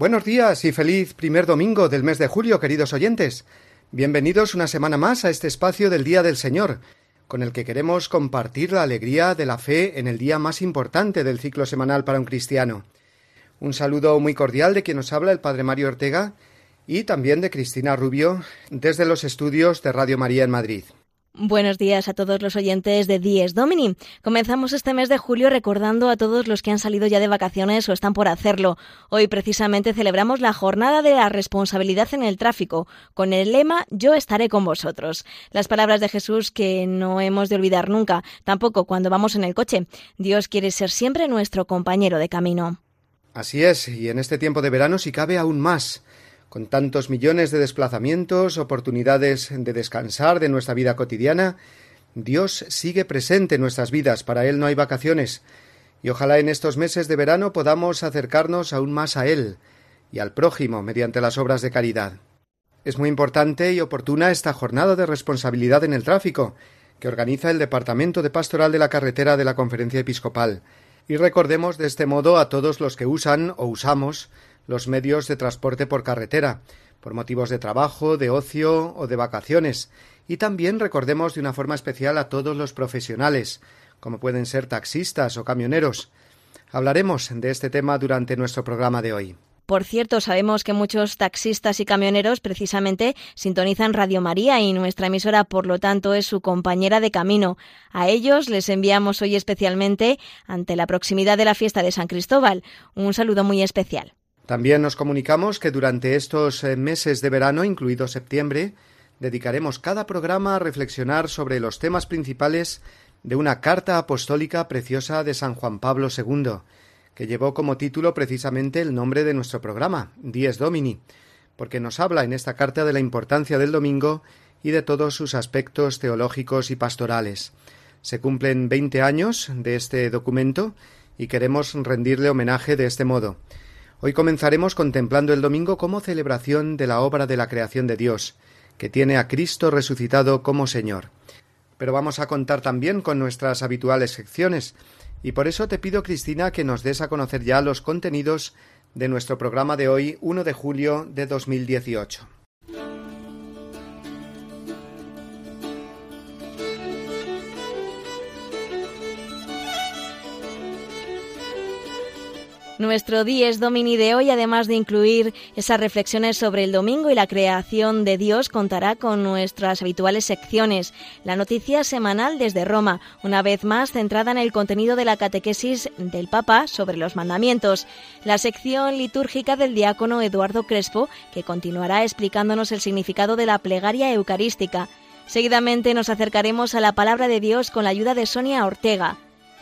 Buenos días y feliz primer domingo del mes de julio, queridos oyentes. Bienvenidos una semana más a este espacio del Día del Señor, con el que queremos compartir la alegría de la fe en el día más importante del ciclo semanal para un cristiano. Un saludo muy cordial de quien nos habla el Padre Mario Ortega y también de Cristina Rubio desde los estudios de Radio María en Madrid. Buenos días a todos los oyentes de Dies Domini. Comenzamos este mes de julio recordando a todos los que han salido ya de vacaciones o están por hacerlo. Hoy precisamente celebramos la jornada de la responsabilidad en el tráfico, con el lema Yo estaré con vosotros. Las palabras de Jesús que no hemos de olvidar nunca, tampoco cuando vamos en el coche. Dios quiere ser siempre nuestro compañero de camino. Así es, y en este tiempo de verano si cabe aún más con tantos millones de desplazamientos, oportunidades de descansar de nuestra vida cotidiana, Dios sigue presente en nuestras vidas, para Él no hay vacaciones, y ojalá en estos meses de verano podamos acercarnos aún más a Él y al prójimo mediante las obras de caridad. Es muy importante y oportuna esta jornada de responsabilidad en el tráfico, que organiza el Departamento de Pastoral de la Carretera de la Conferencia Episcopal, y recordemos de este modo a todos los que usan o usamos los medios de transporte por carretera, por motivos de trabajo, de ocio o de vacaciones, y también recordemos de una forma especial a todos los profesionales, como pueden ser taxistas o camioneros. Hablaremos de este tema durante nuestro programa de hoy. Por cierto, sabemos que muchos taxistas y camioneros precisamente sintonizan Radio María y nuestra emisora, por lo tanto, es su compañera de camino. A ellos les enviamos hoy especialmente, ante la proximidad de la fiesta de San Cristóbal, un saludo muy especial. También nos comunicamos que durante estos eh, meses de verano, incluido septiembre, dedicaremos cada programa a reflexionar sobre los temas principales de una carta apostólica preciosa de San Juan Pablo II, que llevó como título precisamente el nombre de nuestro programa, Dies Domini, porque nos habla en esta carta de la importancia del domingo y de todos sus aspectos teológicos y pastorales. Se cumplen veinte años de este documento y queremos rendirle homenaje de este modo. Hoy comenzaremos contemplando el domingo como celebración de la obra de la creación de Dios, que tiene a Cristo resucitado como Señor. Pero vamos a contar también con nuestras habituales secciones, y por eso te pido, Cristina, que nos des a conocer ya los contenidos de nuestro programa de hoy, 1 de julio de 2018. Nuestro Dies Domini de hoy, además de incluir esas reflexiones sobre el domingo y la creación de Dios, contará con nuestras habituales secciones. La noticia semanal desde Roma, una vez más centrada en el contenido de la catequesis del Papa sobre los mandamientos. La sección litúrgica del diácono Eduardo Crespo, que continuará explicándonos el significado de la plegaria eucarística. Seguidamente nos acercaremos a la palabra de Dios con la ayuda de Sonia Ortega.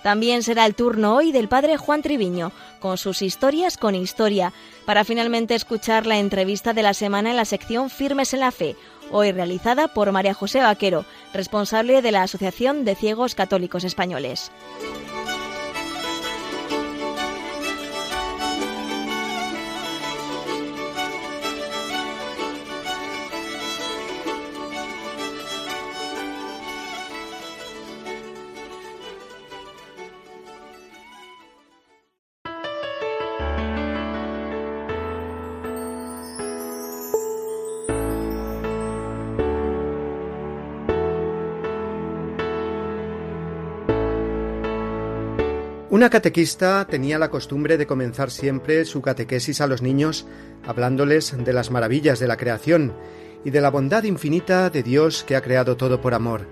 También será el turno hoy del padre Juan Triviño, con sus historias con historia, para finalmente escuchar la entrevista de la semana en la sección Firmes en la Fe, hoy realizada por María José Vaquero, responsable de la Asociación de Ciegos Católicos Españoles. Una catequista tenía la costumbre de comenzar siempre su catequesis a los niños hablándoles de las maravillas de la creación y de la bondad infinita de Dios que ha creado todo por amor.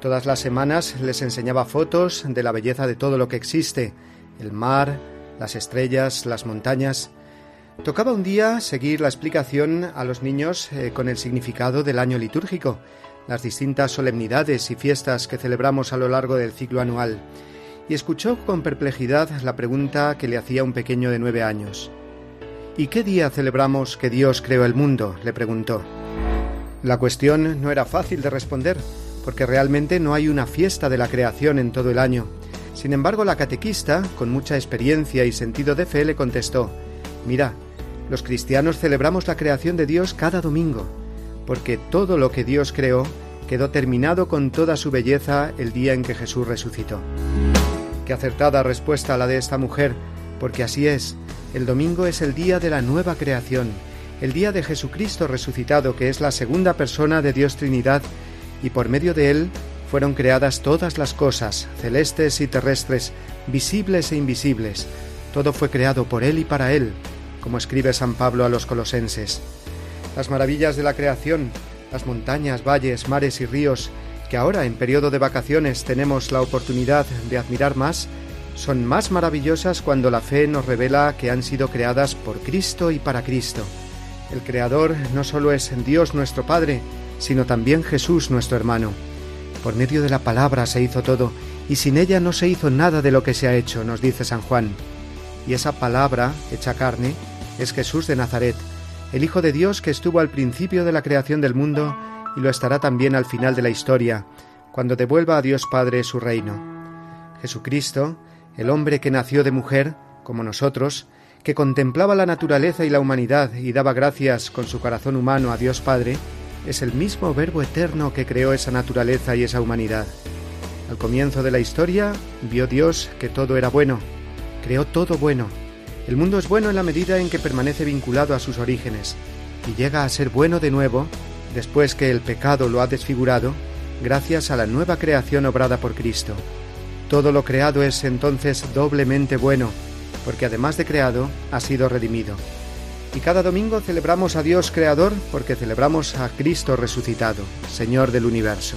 Todas las semanas les enseñaba fotos de la belleza de todo lo que existe, el mar, las estrellas, las montañas. Tocaba un día seguir la explicación a los niños eh, con el significado del año litúrgico, las distintas solemnidades y fiestas que celebramos a lo largo del ciclo anual, y escuchó con perplejidad la pregunta que le hacía un pequeño de nueve años. ¿Y qué día celebramos que Dios creó el mundo? le preguntó. La cuestión no era fácil de responder, porque realmente no hay una fiesta de la creación en todo el año. Sin embargo, la catequista, con mucha experiencia y sentido de fe, le contestó, Mira, los cristianos celebramos la creación de Dios cada domingo, porque todo lo que Dios creó quedó terminado con toda su belleza el día en que Jesús resucitó. Qué acertada respuesta la de esta mujer, porque así es, el domingo es el día de la nueva creación, el día de Jesucristo resucitado, que es la segunda persona de Dios Trinidad, y por medio de él fueron creadas todas las cosas, celestes y terrestres, visibles e invisibles. Todo fue creado por él y para él, como escribe San Pablo a los colosenses. Las maravillas de la creación, las montañas, valles, mares y ríos, que ahora en periodo de vacaciones tenemos la oportunidad de admirar más, son más maravillosas cuando la fe nos revela que han sido creadas por Cristo y para Cristo. El Creador no solo es Dios nuestro Padre, sino también Jesús nuestro hermano. Por medio de la palabra se hizo todo, y sin ella no se hizo nada de lo que se ha hecho, nos dice San Juan. Y esa palabra, hecha carne, es Jesús de Nazaret, el Hijo de Dios que estuvo al principio de la creación del mundo y lo estará también al final de la historia, cuando devuelva a Dios Padre su reino. Jesucristo, el hombre que nació de mujer, como nosotros, que contemplaba la naturaleza y la humanidad y daba gracias con su corazón humano a Dios Padre, es el mismo Verbo eterno que creó esa naturaleza y esa humanidad. Al comienzo de la historia vio Dios que todo era bueno, creó todo bueno. El mundo es bueno en la medida en que permanece vinculado a sus orígenes, y llega a ser bueno de nuevo después que el pecado lo ha desfigurado, gracias a la nueva creación obrada por Cristo. Todo lo creado es entonces doblemente bueno, porque además de creado, ha sido redimido. Y cada domingo celebramos a Dios Creador porque celebramos a Cristo resucitado, Señor del universo.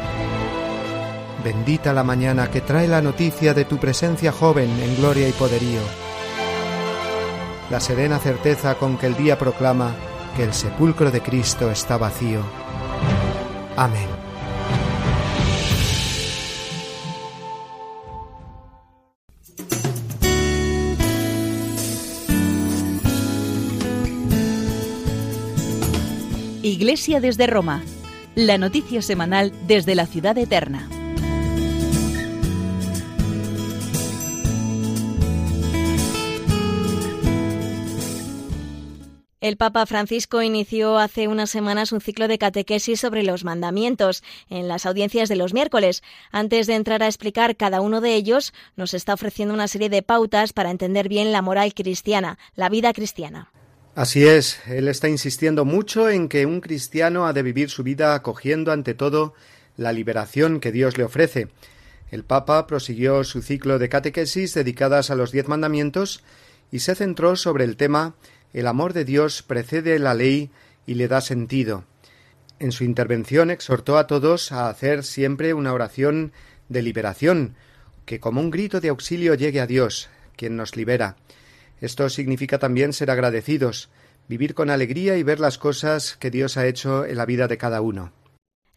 Bendita la mañana que trae la noticia de tu presencia joven en gloria y poderío. La serena certeza con que el día proclama que el sepulcro de Cristo está vacío. Amén. Iglesia desde Roma. La noticia semanal desde la ciudad eterna. El Papa Francisco inició hace unas semanas un ciclo de catequesis sobre los mandamientos en las audiencias de los miércoles. Antes de entrar a explicar cada uno de ellos, nos está ofreciendo una serie de pautas para entender bien la moral cristiana, la vida cristiana. Así es, él está insistiendo mucho en que un cristiano ha de vivir su vida acogiendo ante todo la liberación que Dios le ofrece. El Papa prosiguió su ciclo de catequesis dedicadas a los diez mandamientos y se centró sobre el tema El amor de Dios precede la ley y le da sentido. En su intervención exhortó a todos a hacer siempre una oración de liberación, que como un grito de auxilio llegue a Dios, quien nos libera. Esto significa también ser agradecidos, vivir con alegría y ver las cosas que Dios ha hecho en la vida de cada uno.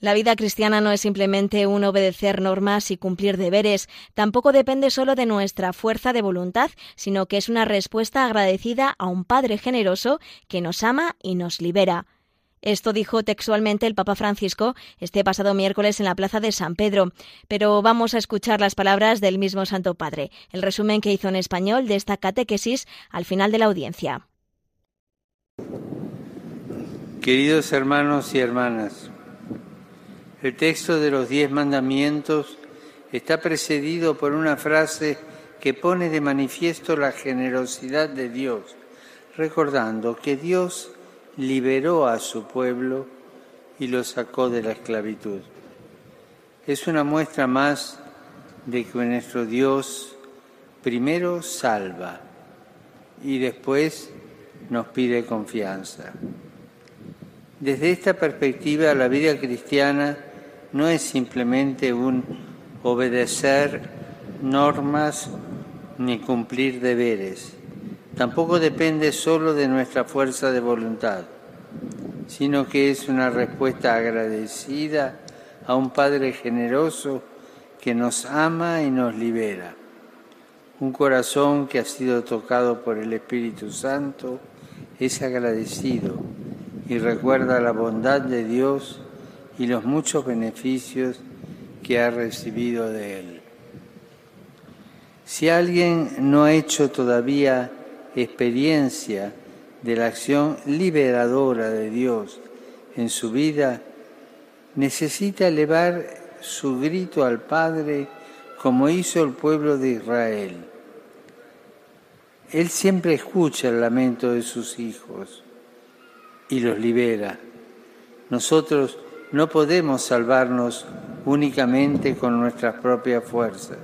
La vida cristiana no es simplemente un obedecer normas y cumplir deberes, tampoco depende solo de nuestra fuerza de voluntad, sino que es una respuesta agradecida a un Padre generoso que nos ama y nos libera. Esto dijo textualmente el Papa Francisco este pasado miércoles en la Plaza de San Pedro. Pero vamos a escuchar las palabras del mismo Santo Padre, el resumen que hizo en español de esta catequesis al final de la audiencia. Queridos hermanos y hermanas, el texto de los diez mandamientos está precedido por una frase que pone de manifiesto la generosidad de Dios, recordando que Dios liberó a su pueblo y lo sacó de la esclavitud. Es una muestra más de que nuestro Dios primero salva y después nos pide confianza. Desde esta perspectiva, la vida cristiana no es simplemente un obedecer normas ni cumplir deberes. Tampoco depende solo de nuestra fuerza de voluntad, sino que es una respuesta agradecida a un Padre generoso que nos ama y nos libera. Un corazón que ha sido tocado por el Espíritu Santo es agradecido y recuerda la bondad de Dios y los muchos beneficios que ha recibido de Él. Si alguien no ha hecho todavía experiencia de la acción liberadora de Dios en su vida, necesita elevar su grito al Padre como hizo el pueblo de Israel. Él siempre escucha el lamento de sus hijos y los libera. Nosotros no podemos salvarnos únicamente con nuestras propias fuerzas,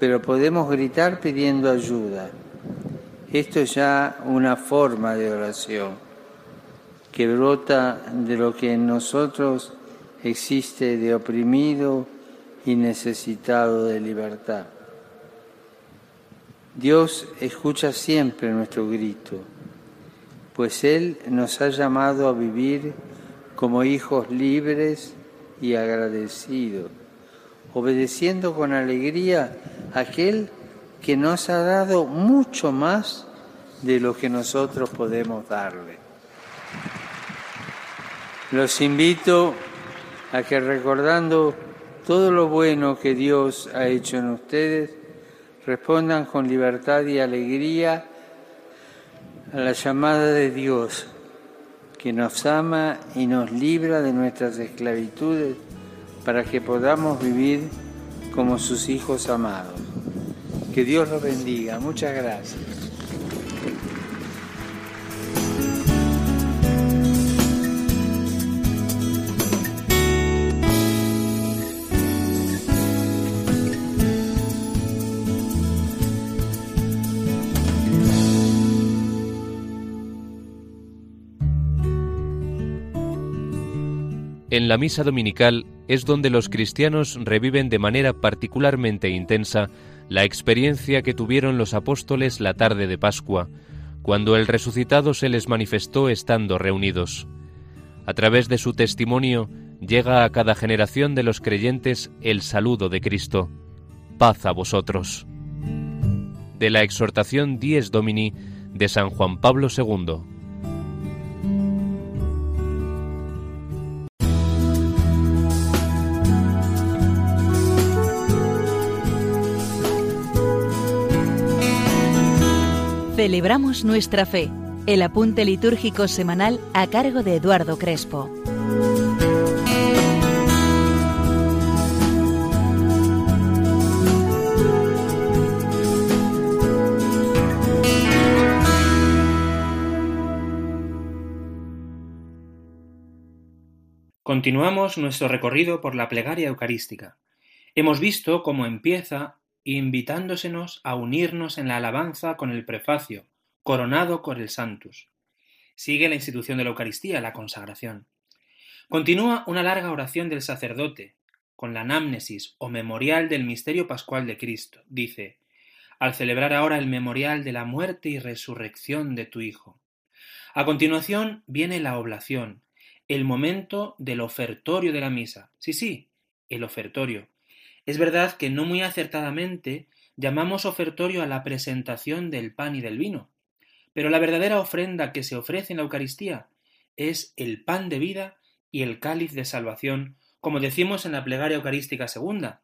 pero podemos gritar pidiendo ayuda. Esto es ya una forma de oración que brota de lo que en nosotros existe de oprimido y necesitado de libertad. Dios escucha siempre nuestro grito, pues Él nos ha llamado a vivir como hijos libres y agradecidos, obedeciendo con alegría a aquel que nos ha dado mucho más de lo que nosotros podemos darle. Los invito a que recordando todo lo bueno que Dios ha hecho en ustedes, respondan con libertad y alegría a la llamada de Dios que nos ama y nos libra de nuestras esclavitudes para que podamos vivir como sus hijos amados. Que Dios los bendiga. Muchas gracias. En la misa dominical es donde los cristianos reviven de manera particularmente intensa la experiencia que tuvieron los apóstoles la tarde de Pascua, cuando el resucitado se les manifestó estando reunidos. A través de su testimonio llega a cada generación de los creyentes el saludo de Cristo. Paz a vosotros. De la exhortación Dies Domini de San Juan Pablo II. Celebramos nuestra fe, el apunte litúrgico semanal a cargo de Eduardo Crespo. Continuamos nuestro recorrido por la plegaria eucarística. Hemos visto cómo empieza invitándosenos a unirnos en la alabanza con el prefacio, coronado con el Santus. Sigue la institución de la Eucaristía, la consagración. Continúa una larga oración del sacerdote, con la anamnesis o memorial del misterio pascual de Cristo. Dice, al celebrar ahora el memorial de la muerte y resurrección de tu Hijo. A continuación viene la oblación, el momento del ofertorio de la misa. Sí, sí, el ofertorio. Es verdad que no muy acertadamente llamamos ofertorio a la presentación del pan y del vino, pero la verdadera ofrenda que se ofrece en la Eucaristía es el pan de vida y el cáliz de salvación, como decimos en la plegaria eucarística segunda,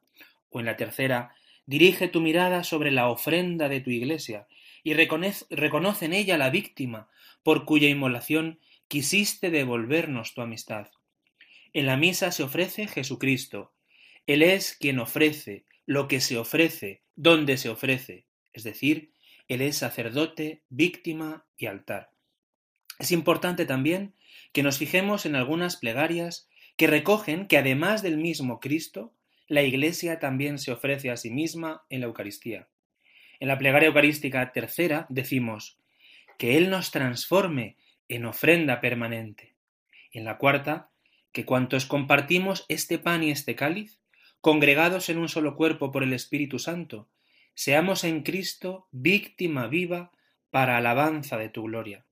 o en la tercera, dirige tu mirada sobre la ofrenda de tu iglesia y reconoce, reconoce en ella la víctima por cuya inmolación quisiste devolvernos tu amistad. En la misa se ofrece Jesucristo. Él es quien ofrece lo que se ofrece, donde se ofrece, es decir, Él es sacerdote, víctima y altar. Es importante también que nos fijemos en algunas plegarias que recogen que además del mismo Cristo, la Iglesia también se ofrece a sí misma en la Eucaristía. En la plegaria eucarística tercera decimos, que Él nos transforme en ofrenda permanente. Y en la cuarta, que cuantos compartimos este pan y este cáliz, congregados en un solo cuerpo por el Espíritu Santo, seamos en Cristo víctima viva para alabanza de tu gloria.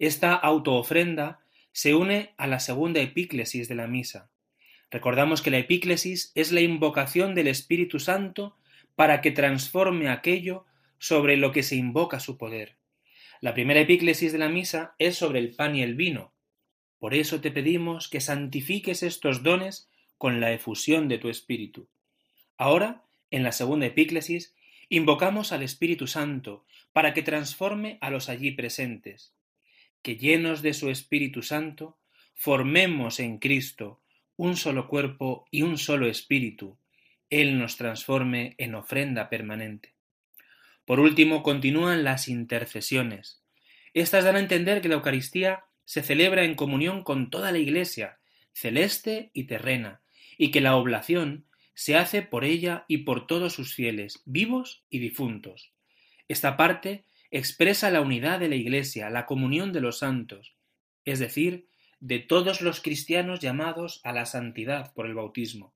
Esta autoofrenda se une a la segunda epíclesis de la misa. Recordamos que la epíclesis es la invocación del Espíritu Santo para que transforme aquello sobre lo que se invoca su poder. La primera epíclesis de la misa es sobre el pan y el vino. Por eso te pedimos que santifiques estos dones con la efusión de tu Espíritu. Ahora, en la segunda epíclesis, invocamos al Espíritu Santo para que transforme a los allí presentes. Que llenos de su Espíritu Santo, formemos en Cristo un solo cuerpo y un solo espíritu. Él nos transforme en ofrenda permanente. Por último, continúan las intercesiones. Estas dan a entender que la Eucaristía se celebra en comunión con toda la Iglesia, celeste y terrena, y que la oblación se hace por ella y por todos sus fieles, vivos y difuntos. Esta parte expresa la unidad de la Iglesia, la comunión de los santos, es decir, de todos los cristianos llamados a la santidad por el bautismo.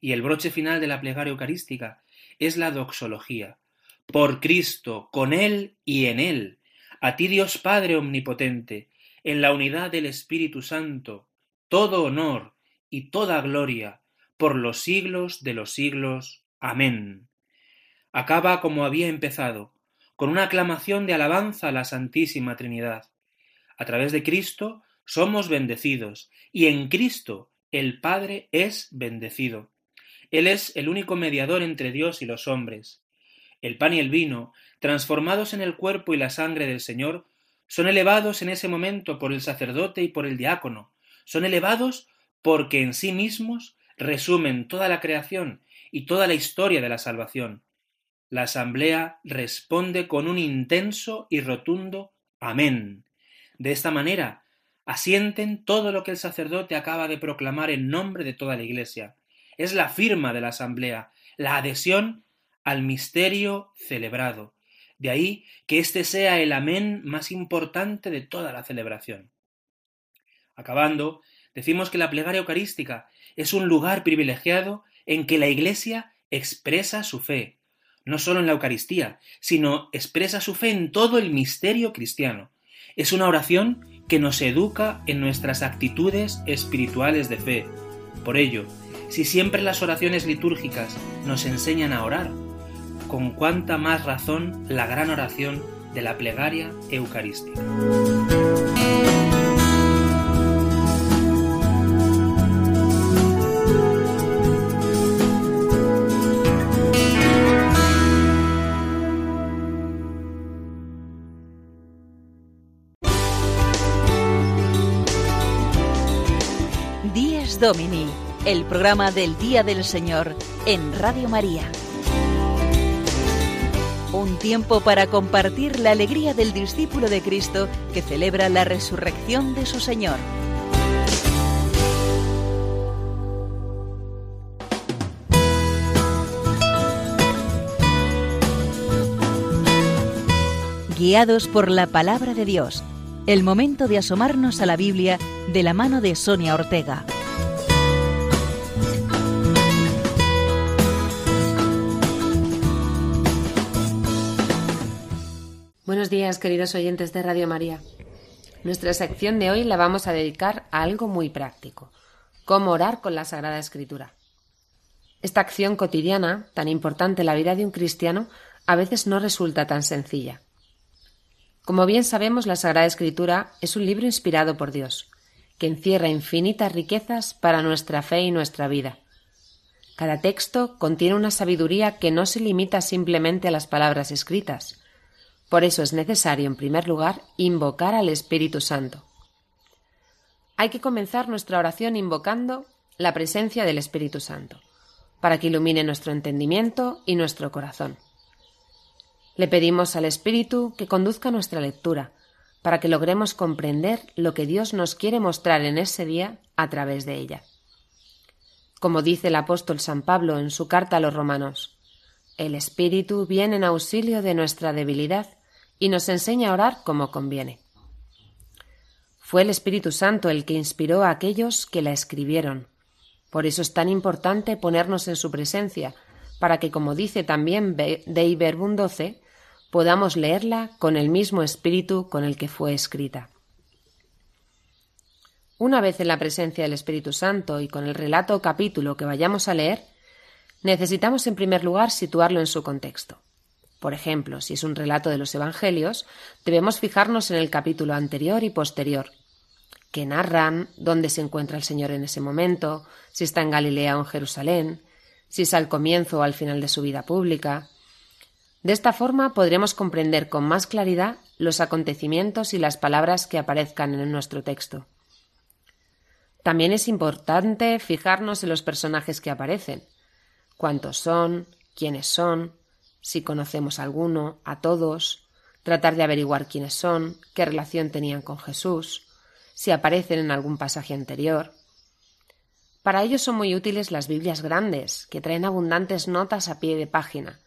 Y el broche final de la plegaria eucarística es la doxología, por Cristo, con Él y en Él, a ti Dios Padre Omnipotente, en la unidad del Espíritu Santo, todo honor y toda gloria, por los siglos de los siglos. Amén. Acaba como había empezado, con una aclamación de alabanza a la Santísima Trinidad. A través de Cristo somos bendecidos, y en Cristo el Padre es bendecido. Él es el único mediador entre Dios y los hombres. El pan y el vino, transformados en el cuerpo y la sangre del Señor, son elevados en ese momento por el sacerdote y por el diácono, son elevados porque en sí mismos resumen toda la creación y toda la historia de la salvación. La asamblea responde con un intenso y rotundo Amén. De esta manera, asienten todo lo que el sacerdote acaba de proclamar en nombre de toda la Iglesia. Es la firma de la asamblea, la adhesión al misterio celebrado. De ahí que este sea el amén más importante de toda la celebración. Acabando, decimos que la plegaria eucarística es un lugar privilegiado en que la Iglesia expresa su fe, no solo en la Eucaristía, sino expresa su fe en todo el misterio cristiano. Es una oración que nos educa en nuestras actitudes espirituales de fe. Por ello, si siempre las oraciones litúrgicas nos enseñan a orar, con cuánta más razón la gran oración de la plegaria eucarística. Domini, el programa del Día del Señor en Radio María. Un tiempo para compartir la alegría del discípulo de Cristo que celebra la resurrección de su Señor. Guiados por la palabra de Dios, el momento de asomarnos a la Biblia de la mano de Sonia Ortega. Días, queridos oyentes de Radio María. Nuestra sección de hoy la vamos a dedicar a algo muy práctico, cómo orar con la Sagrada Escritura. Esta acción cotidiana, tan importante en la vida de un cristiano, a veces no resulta tan sencilla. Como bien sabemos, la Sagrada Escritura es un libro inspirado por Dios, que encierra infinitas riquezas para nuestra fe y nuestra vida. Cada texto contiene una sabiduría que no se limita simplemente a las palabras escritas. Por eso es necesario, en primer lugar, invocar al Espíritu Santo. Hay que comenzar nuestra oración invocando la presencia del Espíritu Santo, para que ilumine nuestro entendimiento y nuestro corazón. Le pedimos al Espíritu que conduzca nuestra lectura, para que logremos comprender lo que Dios nos quiere mostrar en ese día a través de ella. Como dice el apóstol San Pablo en su carta a los romanos, el Espíritu viene en auxilio de nuestra debilidad y nos enseña a orar como conviene. Fue el Espíritu Santo el que inspiró a aquellos que la escribieron. Por eso es tan importante ponernos en su presencia, para que, como dice también Dei Verbum 12, podamos leerla con el mismo espíritu con el que fue escrita. Una vez en la presencia del Espíritu Santo y con el relato o capítulo que vayamos a leer, necesitamos en primer lugar situarlo en su contexto. Por ejemplo, si es un relato de los Evangelios, debemos fijarnos en el capítulo anterior y posterior, que narran dónde se encuentra el Señor en ese momento, si está en Galilea o en Jerusalén, si es al comienzo o al final de su vida pública, de esta forma podremos comprender con más claridad los acontecimientos y las palabras que aparezcan en nuestro texto. También es importante fijarnos en los personajes que aparecen, cuántos son, quiénes son, si conocemos a alguno, a todos, tratar de averiguar quiénes son, qué relación tenían con Jesús, si aparecen en algún pasaje anterior. Para ello son muy útiles las Biblias grandes, que traen abundantes notas a pie de página,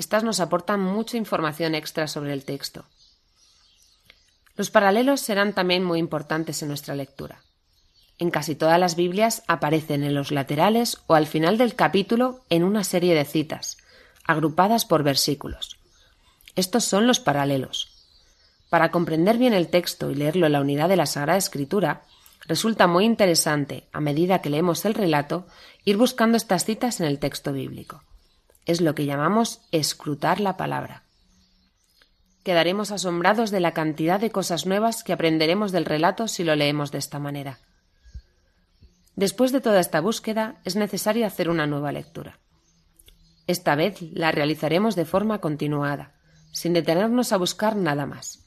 estas nos aportan mucha información extra sobre el texto. Los paralelos serán también muy importantes en nuestra lectura. En casi todas las Biblias aparecen en los laterales o al final del capítulo en una serie de citas, agrupadas por versículos. Estos son los paralelos. Para comprender bien el texto y leerlo en la unidad de la Sagrada Escritura, resulta muy interesante, a medida que leemos el relato, ir buscando estas citas en el texto bíblico es lo que llamamos escrutar la palabra. Quedaremos asombrados de la cantidad de cosas nuevas que aprenderemos del relato si lo leemos de esta manera. Después de toda esta búsqueda es necesario hacer una nueva lectura. Esta vez la realizaremos de forma continuada, sin detenernos a buscar nada más.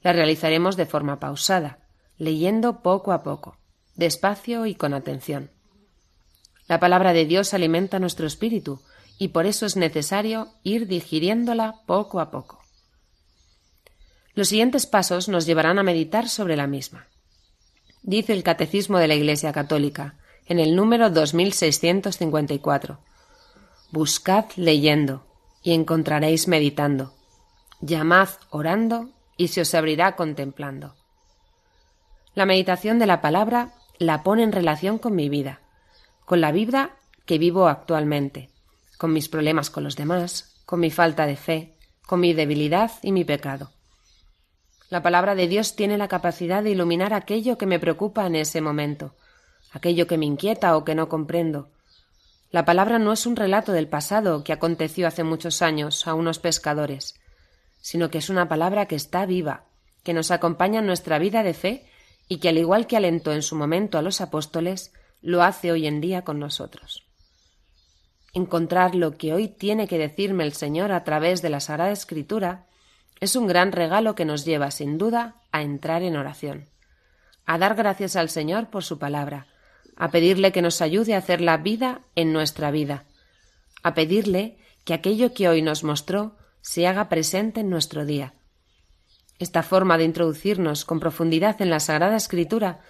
La realizaremos de forma pausada, leyendo poco a poco, despacio y con atención. La palabra de Dios alimenta nuestro espíritu y por eso es necesario ir digiriéndola poco a poco. Los siguientes pasos nos llevarán a meditar sobre la misma. Dice el Catecismo de la Iglesia Católica, en el número 2654. Buscad leyendo y encontraréis meditando. Llamad orando y se os abrirá contemplando. La meditación de la palabra la pone en relación con mi vida, con la vida que vivo actualmente, con mis problemas con los demás, con mi falta de fe, con mi debilidad y mi pecado. La palabra de Dios tiene la capacidad de iluminar aquello que me preocupa en ese momento, aquello que me inquieta o que no comprendo. La palabra no es un relato del pasado que aconteció hace muchos años a unos pescadores, sino que es una palabra que está viva, que nos acompaña en nuestra vida de fe y que al igual que alentó en su momento a los apóstoles, lo hace hoy en día con nosotros. Encontrar lo que hoy tiene que decirme el Señor a través de la Sagrada Escritura, es un gran regalo que nos lleva, sin duda, a entrar en oración, a dar gracias al Señor por su palabra, a pedirle que nos ayude a hacer la vida en nuestra vida, a pedirle que aquello que hoy nos mostró se haga presente en nuestro día. Esta forma de introducirnos con profundidad en la Sagrada Escritura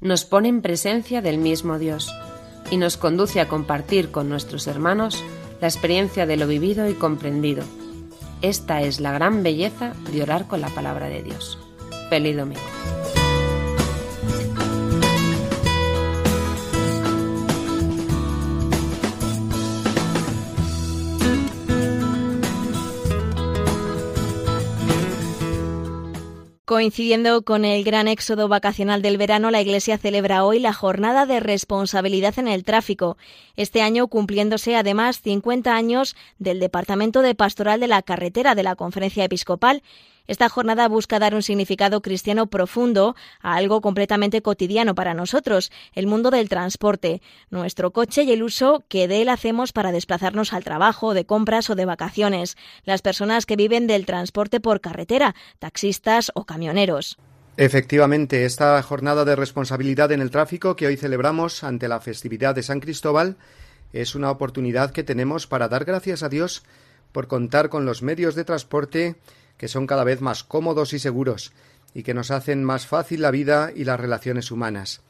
nos pone en presencia del mismo Dios y nos conduce a compartir con nuestros hermanos la experiencia de lo vivido y comprendido. Esta es la gran belleza de orar con la palabra de Dios. Feliz. Coincidiendo con el gran éxodo vacacional del verano, la Iglesia celebra hoy la jornada de responsabilidad en el tráfico. Este año cumpliéndose además 50 años del Departamento de Pastoral de la Carretera de la Conferencia Episcopal esta jornada busca dar un significado cristiano profundo a algo completamente cotidiano para nosotros, el mundo del transporte, nuestro coche y el uso que de él hacemos para desplazarnos al trabajo, de compras o de vacaciones, las personas que viven del transporte por carretera, taxistas o camioneros. Efectivamente, esta jornada de responsabilidad en el tráfico que hoy celebramos ante la festividad de San Cristóbal es una oportunidad que tenemos para dar gracias a Dios por contar con los medios de transporte que son cada vez más cómodos y seguros y que nos hacen más fácil la vida y las relaciones humanas.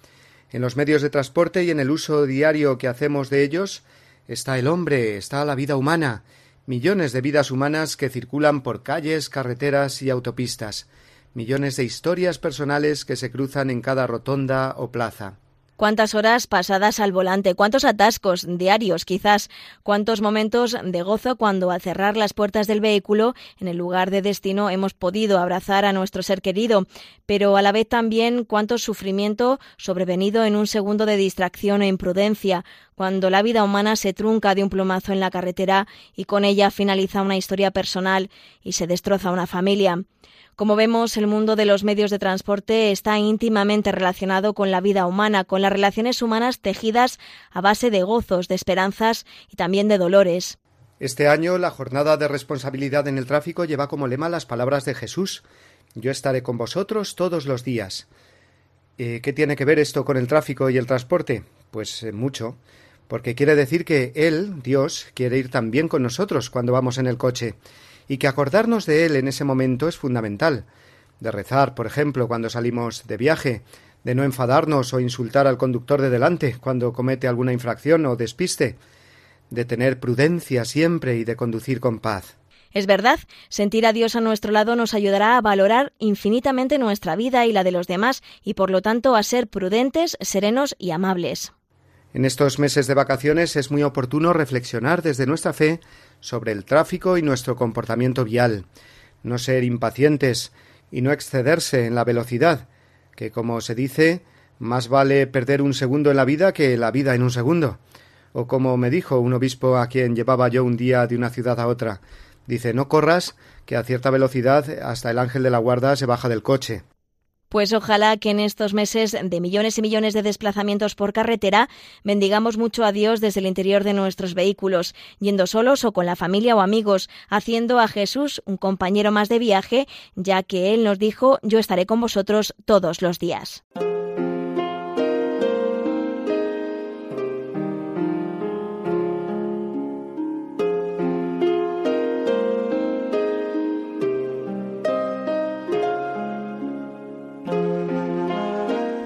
En los medios de transporte y en el uso diario que hacemos de ellos está el hombre, está la vida humana, millones de vidas humanas que circulan por calles, carreteras y autopistas, millones de historias personales que se cruzan en cada rotonda o plaza cuántas horas pasadas al volante, cuántos atascos diarios quizás, cuántos momentos de gozo cuando al cerrar las puertas del vehículo en el lugar de destino hemos podido abrazar a nuestro ser querido, pero a la vez también cuánto sufrimiento sobrevenido en un segundo de distracción e imprudencia, cuando la vida humana se trunca de un plumazo en la carretera y con ella finaliza una historia personal y se destroza una familia. Como vemos, el mundo de los medios de transporte está íntimamente relacionado con la vida humana, con las relaciones humanas tejidas a base de gozos, de esperanzas y también de dolores. Este año la jornada de responsabilidad en el tráfico lleva como lema las palabras de Jesús Yo estaré con vosotros todos los días. Eh, ¿Qué tiene que ver esto con el tráfico y el transporte? Pues eh, mucho, porque quiere decir que Él, Dios, quiere ir también con nosotros cuando vamos en el coche y que acordarnos de él en ese momento es fundamental. De rezar, por ejemplo, cuando salimos de viaje, de no enfadarnos o insultar al conductor de delante cuando comete alguna infracción o despiste, de tener prudencia siempre y de conducir con paz. Es verdad, sentir a Dios a nuestro lado nos ayudará a valorar infinitamente nuestra vida y la de los demás y por lo tanto a ser prudentes, serenos y amables. En estos meses de vacaciones es muy oportuno reflexionar desde nuestra fe sobre el tráfico y nuestro comportamiento vial, no ser impacientes y no excederse en la velocidad, que como se dice, más vale perder un segundo en la vida que la vida en un segundo. O como me dijo un obispo a quien llevaba yo un día de una ciudad a otra, dice no corras, que a cierta velocidad hasta el ángel de la guarda se baja del coche. Pues ojalá que en estos meses de millones y millones de desplazamientos por carretera bendigamos mucho a Dios desde el interior de nuestros vehículos, yendo solos o con la familia o amigos, haciendo a Jesús un compañero más de viaje, ya que Él nos dijo yo estaré con vosotros todos los días.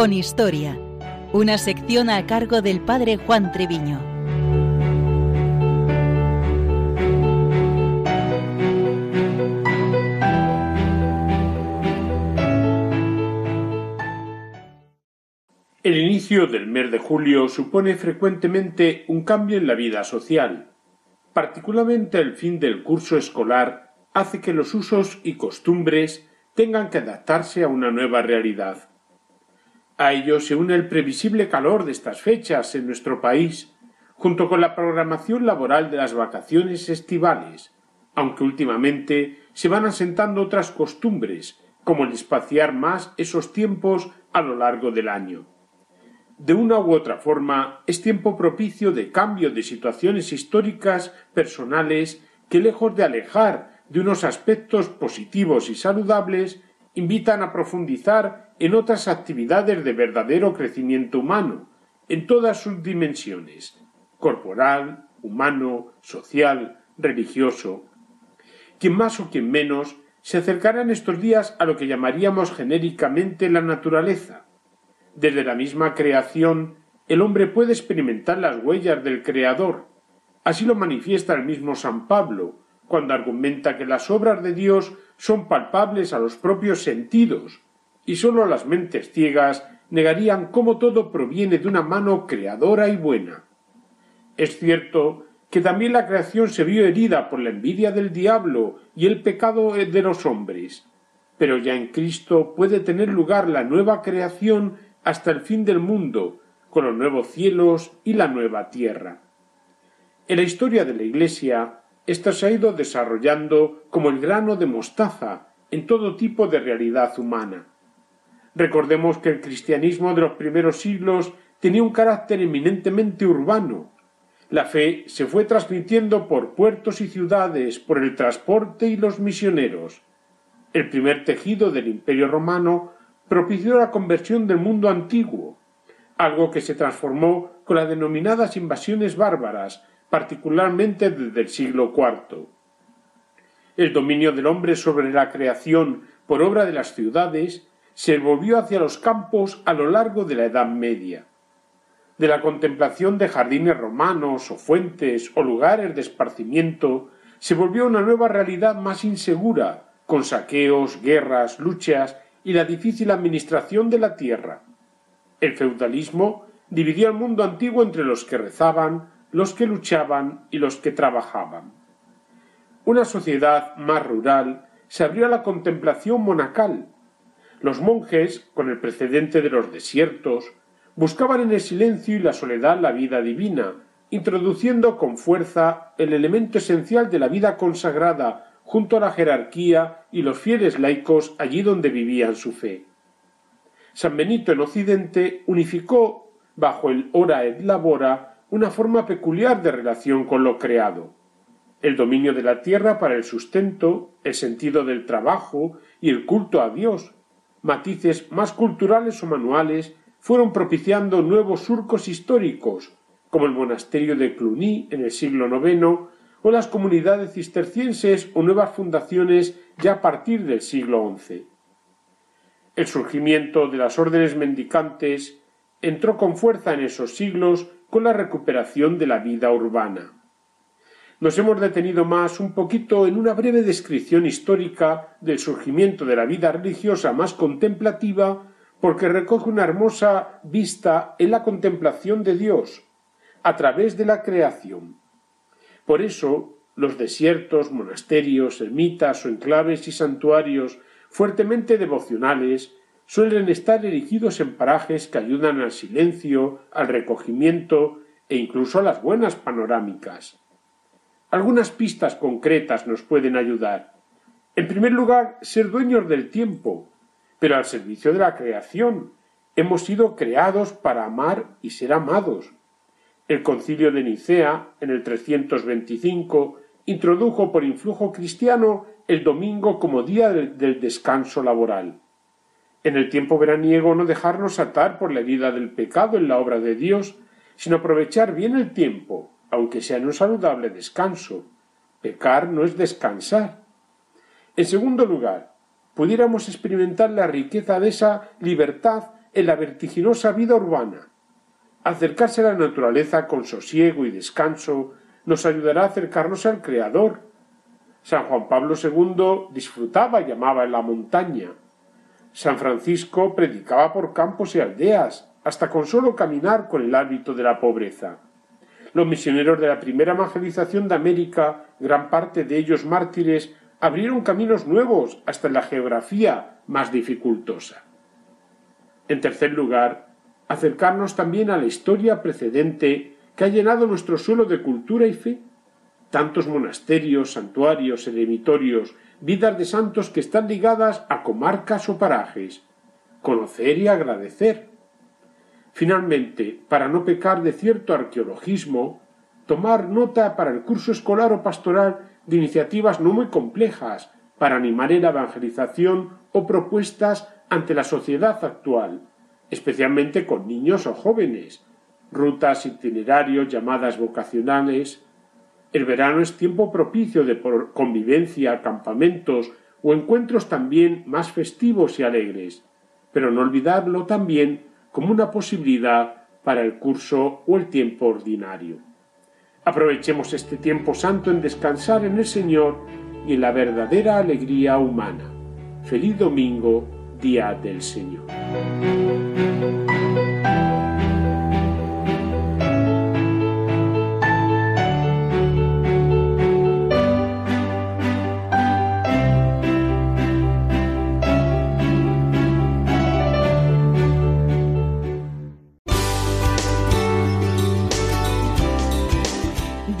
Con Historia, una sección a cargo del padre Juan Treviño. El inicio del mes de julio supone frecuentemente un cambio en la vida social. Particularmente el fin del curso escolar hace que los usos y costumbres tengan que adaptarse a una nueva realidad. A ello se une el previsible calor de estas fechas en nuestro país, junto con la programación laboral de las vacaciones estivales, aunque últimamente se van asentando otras costumbres, como el espaciar más esos tiempos a lo largo del año. De una u otra forma, es tiempo propicio de cambio de situaciones históricas personales que, lejos de alejar de unos aspectos positivos y saludables, invitan a profundizar en otras actividades de verdadero crecimiento humano, en todas sus dimensiones, corporal, humano, social, religioso. Quien más o quien menos se acercará en estos días a lo que llamaríamos genéricamente la naturaleza. Desde la misma creación, el hombre puede experimentar las huellas del Creador. Así lo manifiesta el mismo San Pablo, cuando argumenta que las obras de Dios son palpables a los propios sentidos, y sólo las mentes ciegas negarían cómo todo proviene de una mano creadora y buena. Es cierto que también la creación se vio herida por la envidia del diablo y el pecado de los hombres, pero ya en Cristo puede tener lugar la nueva creación hasta el fin del mundo, con los nuevos cielos y la nueva tierra. En la historia de la Iglesia, ésta se ha ido desarrollando como el grano de mostaza en todo tipo de realidad humana. Recordemos que el cristianismo de los primeros siglos tenía un carácter eminentemente urbano. La fe se fue transmitiendo por puertos y ciudades, por el transporte y los misioneros. El primer tejido del imperio romano propició la conversión del mundo antiguo, algo que se transformó con las denominadas invasiones bárbaras, particularmente desde el siglo IV. El dominio del hombre sobre la creación por obra de las ciudades se volvió hacia los campos a lo largo de la Edad Media. De la contemplación de jardines romanos o fuentes o lugares de esparcimiento se volvió una nueva realidad más insegura, con saqueos, guerras, luchas y la difícil administración de la tierra. El feudalismo dividió al mundo antiguo entre los que rezaban, los que luchaban y los que trabajaban. Una sociedad más rural se abrió a la contemplación monacal, los monjes, con el precedente de los desiertos, buscaban en el silencio y la soledad la vida divina, introduciendo con fuerza el elemento esencial de la vida consagrada junto a la jerarquía y los fieles laicos allí donde vivían su fe. San Benito en Occidente unificó bajo el ora et labora una forma peculiar de relación con lo creado. el dominio de la tierra para el sustento, el sentido del trabajo y el culto a Dios, matices más culturales o manuales, fueron propiciando nuevos surcos históricos, como el monasterio de Cluny en el siglo IX o las comunidades cistercienses o nuevas fundaciones ya a partir del siglo XI. El surgimiento de las órdenes mendicantes entró con fuerza en esos siglos con la recuperación de la vida urbana. Nos hemos detenido más un poquito en una breve descripción histórica del surgimiento de la vida religiosa más contemplativa porque recoge una hermosa vista en la contemplación de Dios a través de la creación. Por eso, los desiertos, monasterios, ermitas o enclaves y santuarios fuertemente devocionales suelen estar erigidos en parajes que ayudan al silencio, al recogimiento e incluso a las buenas panorámicas. Algunas pistas concretas nos pueden ayudar. En primer lugar, ser dueños del tiempo, pero al servicio de la creación. Hemos sido creados para amar y ser amados. El concilio de Nicea, en el 325, introdujo por influjo cristiano el domingo como día del descanso laboral en el tiempo veraniego no dejarnos atar por la herida del pecado en la obra de Dios, sino aprovechar bien el tiempo, aunque sea en un saludable descanso. Pecar no es descansar. En segundo lugar, pudiéramos experimentar la riqueza de esa libertad en la vertiginosa vida urbana. Acercarse a la naturaleza con sosiego y descanso nos ayudará a acercarnos al Creador. San Juan Pablo II disfrutaba y amaba en la montaña, San Francisco predicaba por campos y aldeas, hasta con solo caminar con el hábito de la pobreza. Los misioneros de la primera evangelización de América, gran parte de ellos mártires, abrieron caminos nuevos hasta en la geografía más dificultosa. En tercer lugar, acercarnos también a la historia precedente que ha llenado nuestro suelo de cultura y fe. Tantos monasterios, santuarios, eremitorios vidas de santos que están ligadas a comarcas o parajes, conocer y agradecer. Finalmente, para no pecar de cierto arqueologismo, tomar nota para el curso escolar o pastoral de iniciativas no muy complejas para animar en la evangelización o propuestas ante la sociedad actual, especialmente con niños o jóvenes, rutas, itinerarios, llamadas vocacionales, el verano es tiempo propicio de convivencia, campamentos o encuentros también más festivos y alegres, pero no olvidarlo también como una posibilidad para el curso o el tiempo ordinario. Aprovechemos este tiempo santo en descansar en el Señor y en la verdadera alegría humana. Feliz domingo, día del Señor.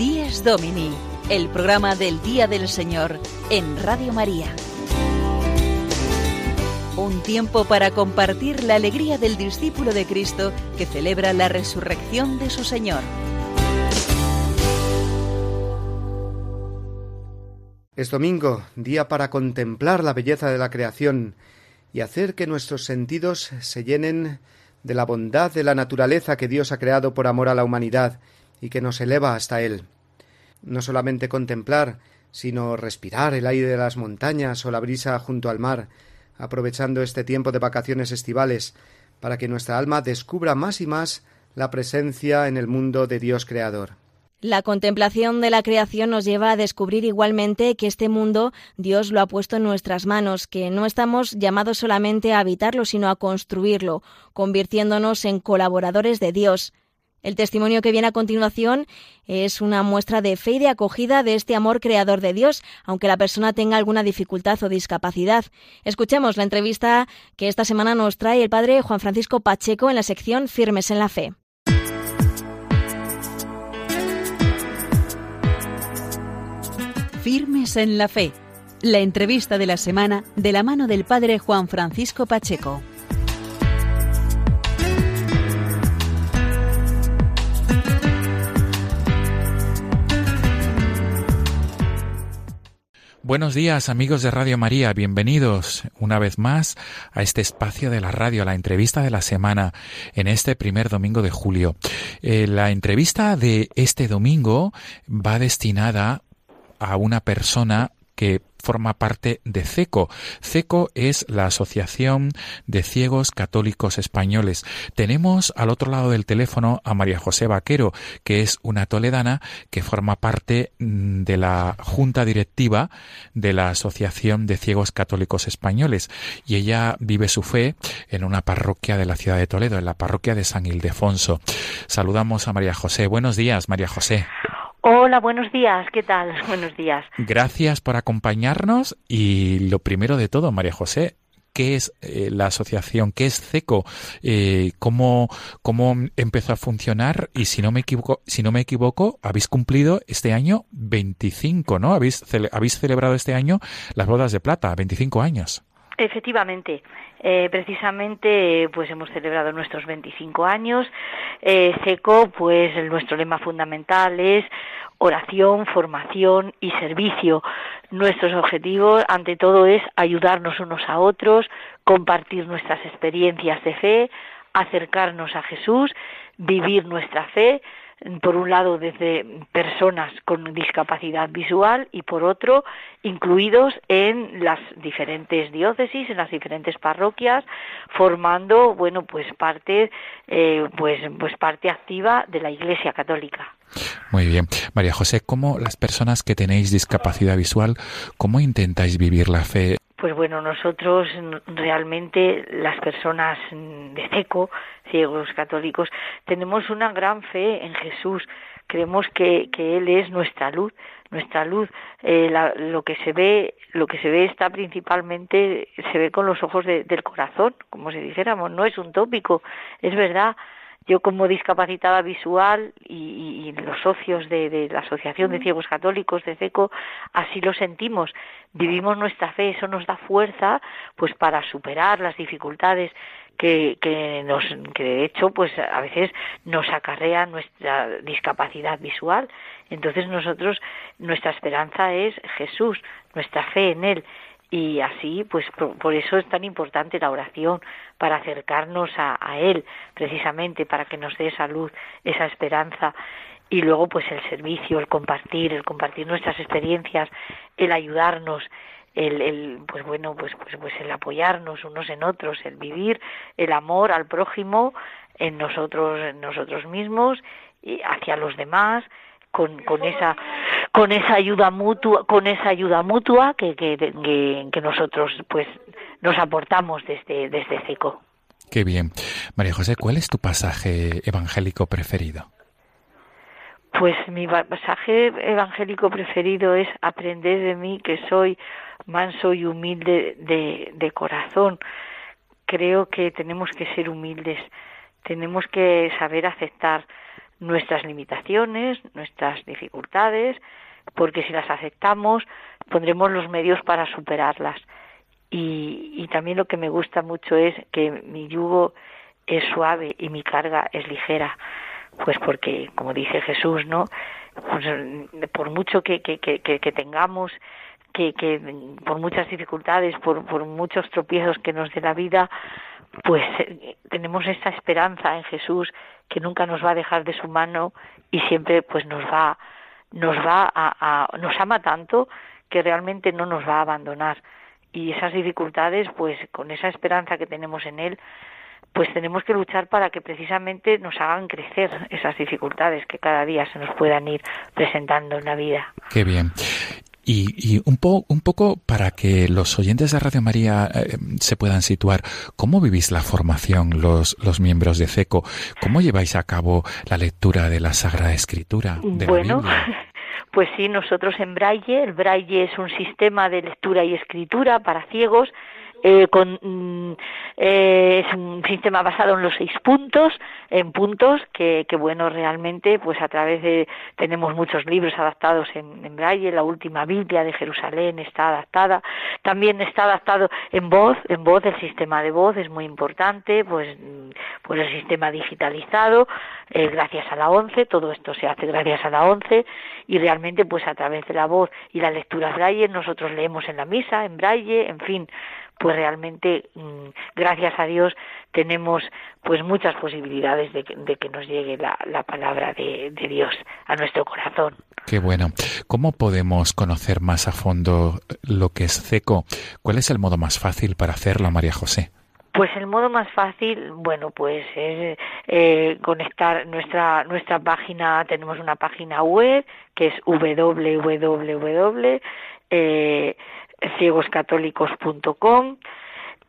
Domini, el programa del Día del Señor en Radio María. Un tiempo para compartir la alegría del discípulo de Cristo que celebra la resurrección de su Señor. Es domingo, día para contemplar la belleza de la creación y hacer que nuestros sentidos se llenen de la bondad de la naturaleza que Dios ha creado por amor a la humanidad y que nos eleva hasta Él no solamente contemplar, sino respirar el aire de las montañas o la brisa junto al mar, aprovechando este tiempo de vacaciones estivales, para que nuestra alma descubra más y más la presencia en el mundo de Dios Creador. La contemplación de la creación nos lleva a descubrir igualmente que este mundo Dios lo ha puesto en nuestras manos, que no estamos llamados solamente a habitarlo, sino a construirlo, convirtiéndonos en colaboradores de Dios. El testimonio que viene a continuación es una muestra de fe y de acogida de este amor creador de Dios, aunque la persona tenga alguna dificultad o discapacidad. Escuchemos la entrevista que esta semana nos trae el padre Juan Francisco Pacheco en la sección Firmes en la Fe. Firmes en la Fe. La entrevista de la semana de la mano del padre Juan Francisco Pacheco. Buenos días amigos de Radio María, bienvenidos una vez más a este espacio de la radio, la entrevista de la semana en este primer domingo de julio. Eh, la entrevista de este domingo va destinada a una persona que forma parte de CECO. CECO es la Asociación de Ciegos Católicos Españoles. Tenemos al otro lado del teléfono a María José Vaquero, que es una toledana que forma parte mm, de la Junta Directiva de la Asociación de Ciegos Católicos Españoles. Y ella vive su fe en una parroquia de la ciudad de Toledo, en la parroquia de San Ildefonso. Saludamos a María José. Buenos días, María José. Hola, buenos días. ¿Qué tal? Buenos días. Gracias por acompañarnos y lo primero de todo, María José, ¿qué es eh, la asociación? ¿Qué es CECO? Eh, ¿cómo, ¿Cómo empezó a funcionar? Y si no me equivoco, si no me equivoco, habéis cumplido este año 25, ¿no? Habéis, habéis celebrado este año las bodas de plata, 25 años. Efectivamente, eh, precisamente pues hemos celebrado nuestros 25 años. Eh, CECO, pues nuestro lema fundamental es oración, formación y servicio. Nuestros objetivos, ante todo, es ayudarnos unos a otros, compartir nuestras experiencias de fe, acercarnos a Jesús, vivir nuestra fe, por un lado desde personas con discapacidad visual y por otro incluidos en las diferentes diócesis, en las diferentes parroquias, formando bueno pues parte eh, pues pues parte activa de la Iglesia Católica. Muy bien, María José, ¿cómo las personas que tenéis discapacidad visual, cómo intentáis vivir la fe pues bueno, nosotros realmente las personas de CECO, ciegos católicos, tenemos una gran fe en Jesús. Creemos que, que Él es nuestra luz, nuestra luz. Eh, lo que se ve, lo que se ve está principalmente, se ve con los ojos del corazón, como si dijéramos, no es un tópico, es verdad yo como discapacitada visual y, los socios de, la Asociación de Ciegos Católicos de CECO así lo sentimos, vivimos nuestra fe, eso nos da fuerza pues para superar las dificultades que, que, nos, que de hecho pues a veces nos acarrea nuestra discapacidad visual. Entonces nosotros, nuestra esperanza es Jesús, nuestra fe en Él y así pues por, eso es tan importante la oración para acercarnos a, él precisamente para que nos dé salud esa esperanza. Y luego pues el servicio el compartir el compartir nuestras experiencias el ayudarnos el, el pues bueno pues, pues pues el apoyarnos unos en otros el vivir el amor al prójimo en nosotros en nosotros mismos y hacia los demás con, con esa con esa ayuda mutua con esa ayuda mutua que, que, que, nosotros pues nos aportamos desde desde CECO. Qué bien. María José, ¿cuál es tu pasaje evangélico preferido? Pues mi pasaje evangélico preferido es aprender de mí que soy manso y humilde de, de corazón. Creo que tenemos que ser humildes, tenemos que saber aceptar nuestras limitaciones, nuestras dificultades, porque si las aceptamos pondremos los medios para superarlas. Y, y también lo que me gusta mucho es que mi yugo es suave y mi carga es ligera, pues porque, como dice Jesús, ¿no? Pues, por mucho que, que, que, que tengamos, que, que por muchas dificultades, por, muchos tropiezos que nos dé la vida, pues eh, tenemos esta esperanza en Jesús que nunca nos va a dejar de su mano y siempre pues nos va nos va a, nos ama tanto que realmente no nos va a abandonar y esas dificultades pues con esa esperanza que tenemos en él pues tenemos que luchar para que precisamente nos hagan crecer esas dificultades que cada día se nos puedan ir presentando en la vida. Qué bien. Y, un, un poco para que los oyentes de Radio María eh, se puedan situar, ¿cómo vivís la formación los, los miembros de CECO? ¿Cómo lleváis a cabo la lectura de la Sagrada Escritura? De bueno, pues sí, nosotros en Braille, el Braille es un sistema de lectura y escritura para ciegos eh, con, mm, eh, es un sistema basado en los seis puntos, en puntos que, que, bueno, realmente, pues a través de, tenemos muchos libros adaptados en, en, braille, la última Biblia de Jerusalén está adaptada, también está adaptado en voz, en voz, el sistema de voz es muy importante, pues, pues el sistema digitalizado, eh, gracias a la ONCE, todo esto se hace gracias a la ONCE y realmente pues a través de la voz y la lectura braille nosotros leemos en la misa, en braille, en fin, pues realmente mm, gracias a Dios tenemos pues muchas posibilidades de que, nos llegue la, palabra de, de, Dios a nuestro corazón. Qué bueno. ¿Cómo podemos conocer más a fondo lo que es CECO? ¿Cuál es el modo más fácil para hacerlo, María José? Pues el modo más fácil, bueno, pues es eh, conectar nuestra nuestra página. Tenemos una página web que es www eh, ciegoscatólicos.com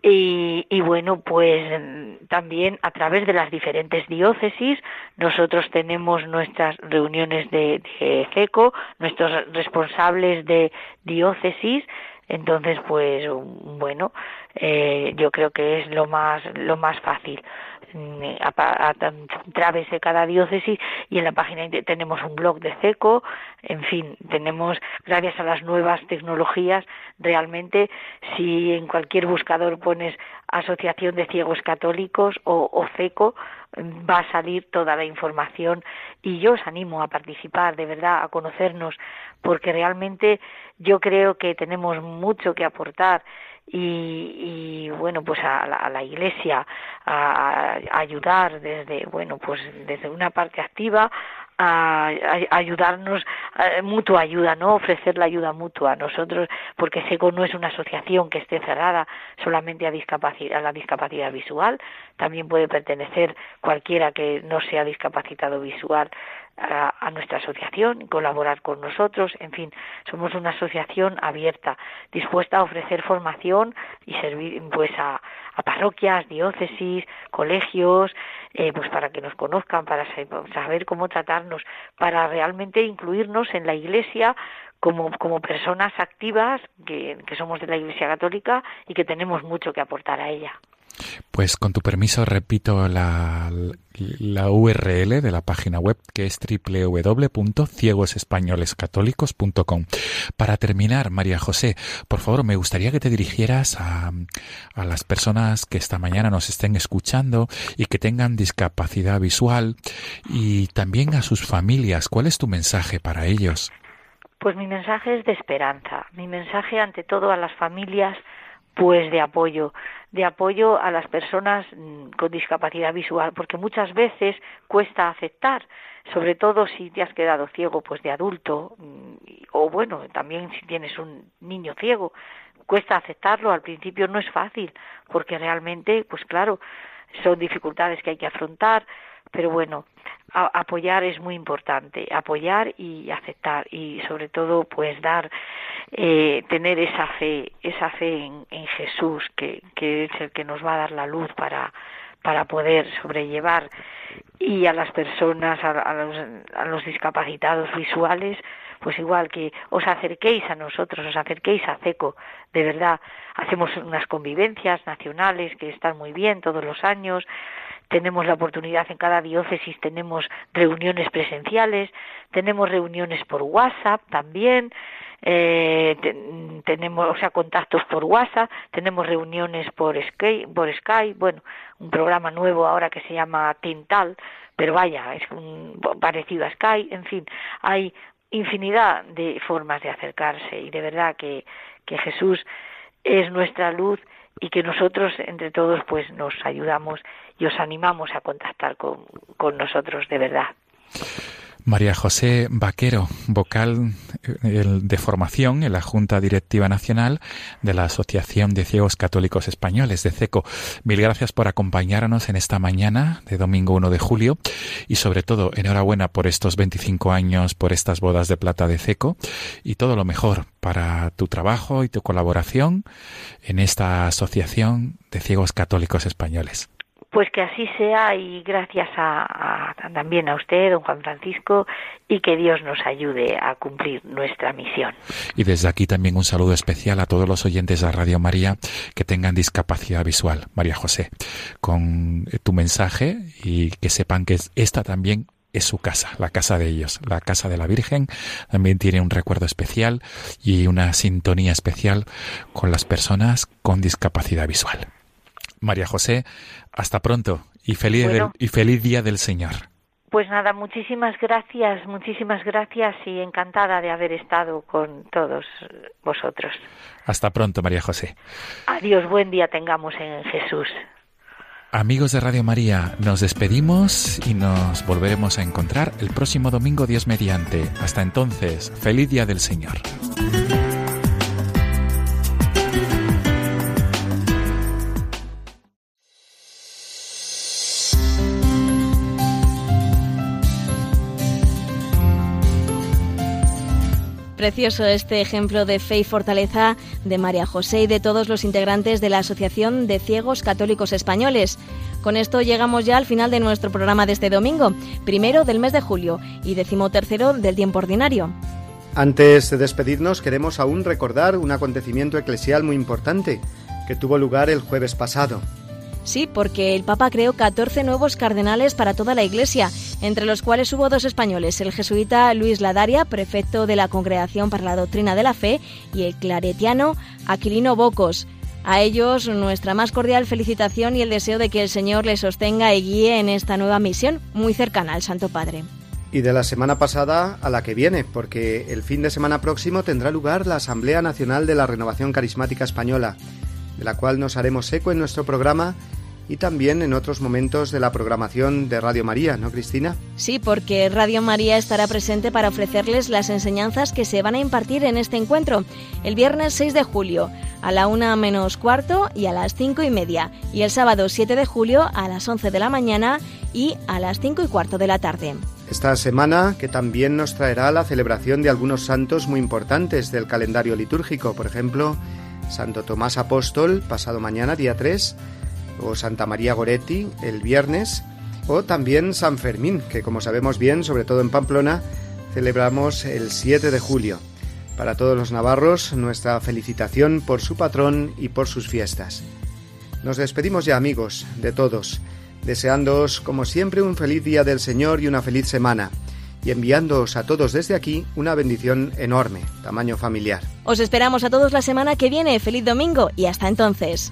y, y, bueno, pues también a través de las diferentes diócesis nosotros tenemos nuestras reuniones de, de FECO, nuestros responsables de diócesis, entonces pues bueno, eh, yo creo que es lo más lo más fácil a, través de cada diócesis y en la página tenemos un blog de CECO, en fin, tenemos, gracias a las nuevas tecnologías, realmente si en cualquier buscador pones Asociación de Ciegos Católicos o, o CECO, va a salir toda la información. Y yo os animo a participar, de verdad, a conocernos, porque realmente yo creo que tenemos mucho que aportar y, bueno pues a la, iglesia a, ayudar desde bueno pues desde una parte activa a, ayudarnos mutua ayuda no ofrecer la ayuda mutua a nosotros porque SECO no es una asociación que esté cerrada solamente a discapacidad a la discapacidad visual. También puede pertenecer cualquiera que no sea discapacitado visual a, nuestra asociación, colaborar con nosotros, en fin, somos una asociación abierta, dispuesta a ofrecer formación y servir pues a, parroquias, diócesis, colegios, eh, pues para que nos conozcan, para saber cómo tratarnos, para realmente incluirnos en la Iglesia como, como personas activas que, que somos de la Iglesia Católica y que tenemos mucho que aportar a ella. Pues con tu permiso repito la, URL de la página web que es www.ciegosespañolescatólicos.com. Para terminar, María José, por favor, me gustaría que te dirigieras a, a las personas que esta mañana nos estén escuchando y que tengan discapacidad visual y también a sus familias. ¿Cuál es tu mensaje para ellos? Pues mi mensaje es de esperanza. Mi mensaje ante todo a las familias pues de apoyo, de apoyo a las personas mm, con discapacidad visual, porque muchas veces cuesta aceptar, sobre todo si te has quedado ciego pues de adulto mm, o bueno, también si tienes un niño ciego, cuesta aceptarlo, al principio no es fácil, porque realmente pues claro, son dificultades que hay que afrontar, pero bueno, apoyar es muy importante, apoyar y aceptar y sobre todo pues dar, eh, tener esa fe, esa fe en, Jesús que, que es el que nos va a dar la luz para, para poder sobrellevar. Y a las personas, a, los, a los discapacitados visuales, pues igual que os acerquéis a nosotros, os acerquéis a CECO, de verdad, hacemos unas convivencias nacionales que están muy bien todos los años, tenemos la oportunidad en cada diócesis, tenemos reuniones presenciales, tenemos reuniones por WhatsApp también, eh, tenemos, o sea, contactos por WhatsApp, tenemos reuniones por Skype, por Skype, bueno, un programa nuevo ahora que se llama Tintal, pero vaya, es un, parecido a Skype, en fin, hay infinidad de formas de acercarse y de verdad que, que Jesús es nuestra luz y que nosotros entre todos pues nos ayudamos y os animamos a contactar con, con nosotros de verdad. María José Vaquero, vocal eh, de formación en la Junta Directiva Nacional de la Asociación de Ciegos Católicos Españoles, de CECO. Mil gracias por acompañarnos en esta mañana de domingo 1 de julio y sobre todo enhorabuena por estos 25 años, por estas bodas de plata de CECO y todo lo mejor para tu trabajo y tu colaboración en esta Asociación de Ciegos Católicos Españoles. Pues que así sea y gracias a, también a usted, don Juan Francisco, y que Dios nos ayude a cumplir nuestra misión. Y desde aquí también un saludo especial a todos los oyentes de Radio María que tengan discapacidad visual, María José, con eh, tu mensaje y que sepan que esta también es su casa, la casa de ellos, la casa de la Virgen, también tiene un recuerdo especial y una sintonía especial con las personas con discapacidad visual. María José, hasta pronto Y feliz, y feliz día del Señor. Pues nada, muchísimas gracias, muchísimas gracias y encantada de haber estado con todos vosotros. Hasta pronto, María José. Adiós, buen día tengamos en Jesús. Amigos de Radio María, nos despedimos y nos volveremos a encontrar el próximo domingo Dios mediante. Hasta entonces, feliz día del Señor. Precioso este ejemplo de fe y fortaleza de María José y de todos los integrantes de la Asociación de Ciegos Católicos Españoles. Con esto llegamos ya al final de nuestro programa de este domingo, primero del mes de julio y decimotercero del tiempo ordinario. Antes de despedirnos, queremos aún recordar un acontecimiento eclesial muy importante que tuvo lugar el jueves pasado. Sí, porque el Papa creó 14 nuevos cardenales para toda la Iglesia, entre los cuales hubo dos españoles, el jesuita Luis Ladaria, prefecto de la Congregación para la Doctrina de la Fe, y el claretiano Aquilino Bocos. A ellos nuestra más cordial felicitación y el deseo de que el Señor les sostenga y guíe en esta nueva misión muy cercana al Santo Padre. Y de la semana pasada a la que viene, porque el fin de semana próximo tendrá lugar la Asamblea Nacional de la Renovación Carismática Española de la cual nos haremos eco en nuestro programa y también en otros momentos de la programación de Radio María, ¿no, Cristina? Sí, porque Radio María estará presente para ofrecerles las enseñanzas que se van a impartir en este encuentro el viernes 6 de julio a la una menos cuarto y a las cinco y media, y el sábado 7 de julio a las 11 de la mañana y a las cinco y cuarto de la tarde. Esta semana que también nos traerá la celebración de algunos santos muy importantes del calendario litúrgico, por ejemplo, Santo Tomás Apóstol, pasado mañana, día 3, o Santa María Goretti, el viernes, o también San Fermín, que como sabemos bien, sobre todo en Pamplona, celebramos el 7 de julio. Para todos los navarros, nuestra felicitación por su patrón y por sus fiestas. Nos despedimos ya amigos, de todos, deseándoos como siempre un feliz día del Señor y una feliz semana y enviándoos a todos desde aquí una bendición enorme, tamaño familiar. Os esperamos a todos la semana que viene. Feliz domingo y hasta entonces.